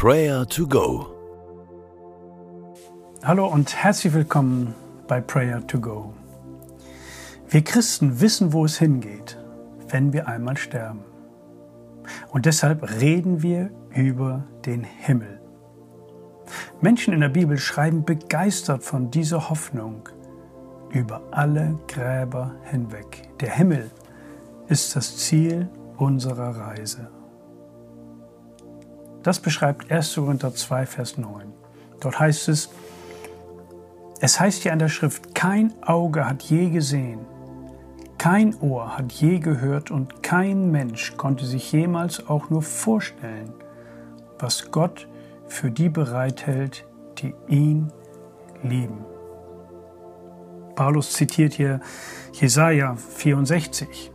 Prayer to Go. Hallo und herzlich willkommen bei Prayer to Go. Wir Christen wissen, wo es hingeht, wenn wir einmal sterben. Und deshalb reden wir über den Himmel. Menschen in der Bibel schreiben begeistert von dieser Hoffnung über alle Gräber hinweg. Der Himmel ist das Ziel unserer Reise. Das beschreibt 1. Korinther 2, Vers 9. Dort heißt es, es heißt hier an der Schrift, kein Auge hat je gesehen, kein Ohr hat je gehört und kein Mensch konnte sich jemals auch nur vorstellen, was Gott für die bereithält, die ihn lieben. Paulus zitiert hier Jesaja 64.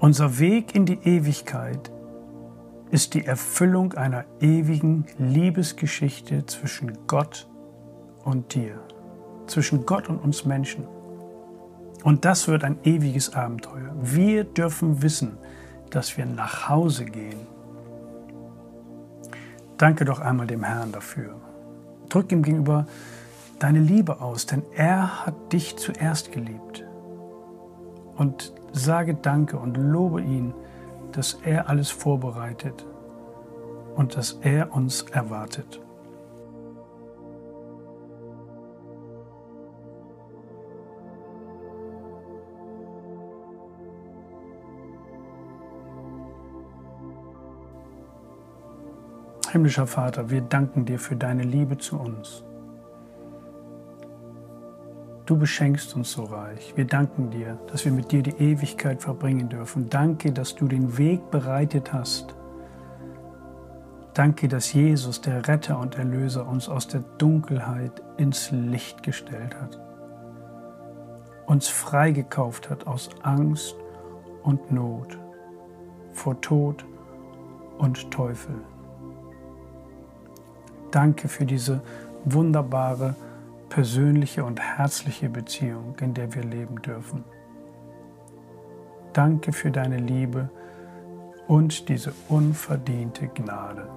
Unser Weg in die Ewigkeit ist die Erfüllung einer ewigen Liebesgeschichte zwischen Gott und dir, zwischen Gott und uns Menschen. Und das wird ein ewiges Abenteuer. Wir dürfen wissen, dass wir nach Hause gehen. Danke doch einmal dem Herrn dafür. Drück ihm gegenüber deine Liebe aus, denn er hat dich zuerst geliebt. Und sage Danke und lobe ihn, dass er alles vorbereitet und dass er uns erwartet. Himmlischer Vater, wir danken dir für deine Liebe zu uns. Du beschenkst uns so reich. Wir danken dir, dass wir mit dir die Ewigkeit verbringen dürfen. Danke, dass du den Weg bereitet hast. Danke, dass Jesus, der Retter und Erlöser, uns aus der Dunkelheit ins Licht gestellt hat. Uns freigekauft hat aus Angst und Not, vor Tod und Teufel. Danke für diese wunderbare persönliche und herzliche Beziehung, in der wir leben dürfen. Danke für deine Liebe und diese unverdiente Gnade.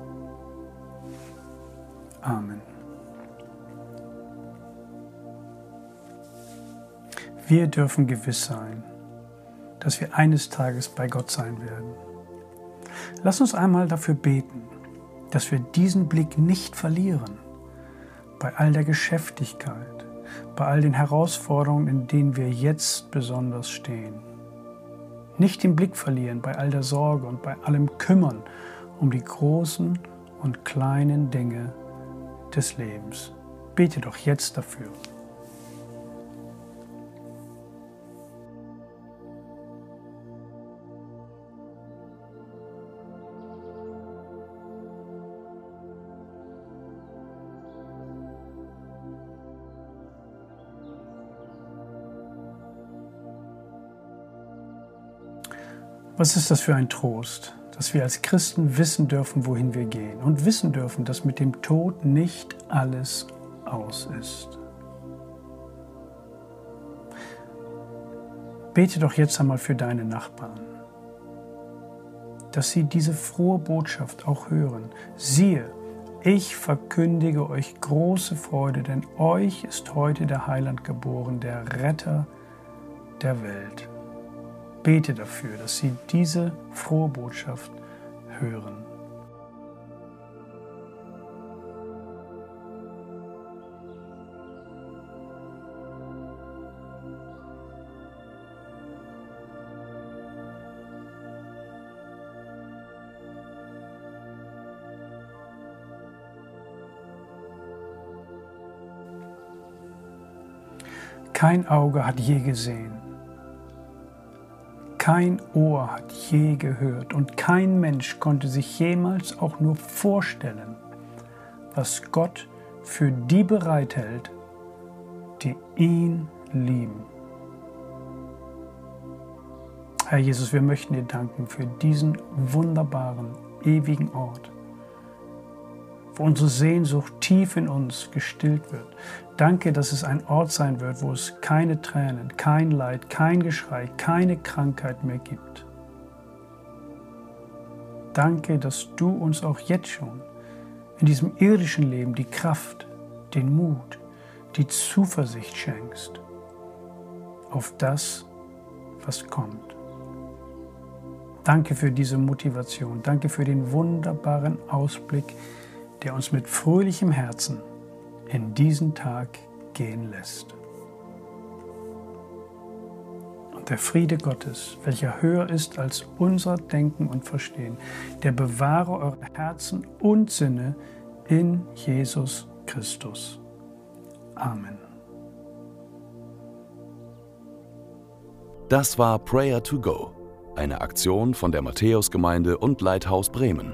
Amen. Wir dürfen gewiss sein, dass wir eines Tages bei Gott sein werden. Lass uns einmal dafür beten, dass wir diesen Blick nicht verlieren bei all der Geschäftigkeit, bei all den Herausforderungen, in denen wir jetzt besonders stehen. Nicht den Blick verlieren bei all der Sorge und bei allem Kümmern um die großen und kleinen Dinge des Lebens. Bete doch jetzt dafür. Was ist das für ein Trost, dass wir als Christen wissen dürfen, wohin wir gehen und wissen dürfen, dass mit dem Tod nicht alles aus ist. Bete doch jetzt einmal für deine Nachbarn, dass sie diese frohe Botschaft auch hören. Siehe, ich verkündige euch große Freude, denn euch ist heute der Heiland geboren, der Retter der Welt bete dafür, dass sie diese frohe Botschaft hören. Kein Auge hat je gesehen kein Ohr hat je gehört und kein Mensch konnte sich jemals auch nur vorstellen, was Gott für die bereithält, die ihn lieben. Herr Jesus, wir möchten dir danken für diesen wunderbaren, ewigen Ort wo unsere Sehnsucht tief in uns gestillt wird. Danke, dass es ein Ort sein wird, wo es keine Tränen, kein Leid, kein Geschrei, keine Krankheit mehr gibt. Danke, dass du uns auch jetzt schon in diesem irdischen Leben die Kraft, den Mut, die Zuversicht schenkst auf das, was kommt. Danke für diese Motivation. Danke für den wunderbaren Ausblick, der uns mit fröhlichem Herzen in diesen Tag gehen lässt. Und der Friede Gottes, welcher höher ist als unser Denken und Verstehen, der bewahre eure Herzen und Sinne in Jesus Christus. Amen. Das war Prayer to Go, eine Aktion von der Matthäusgemeinde und Leithaus Bremen.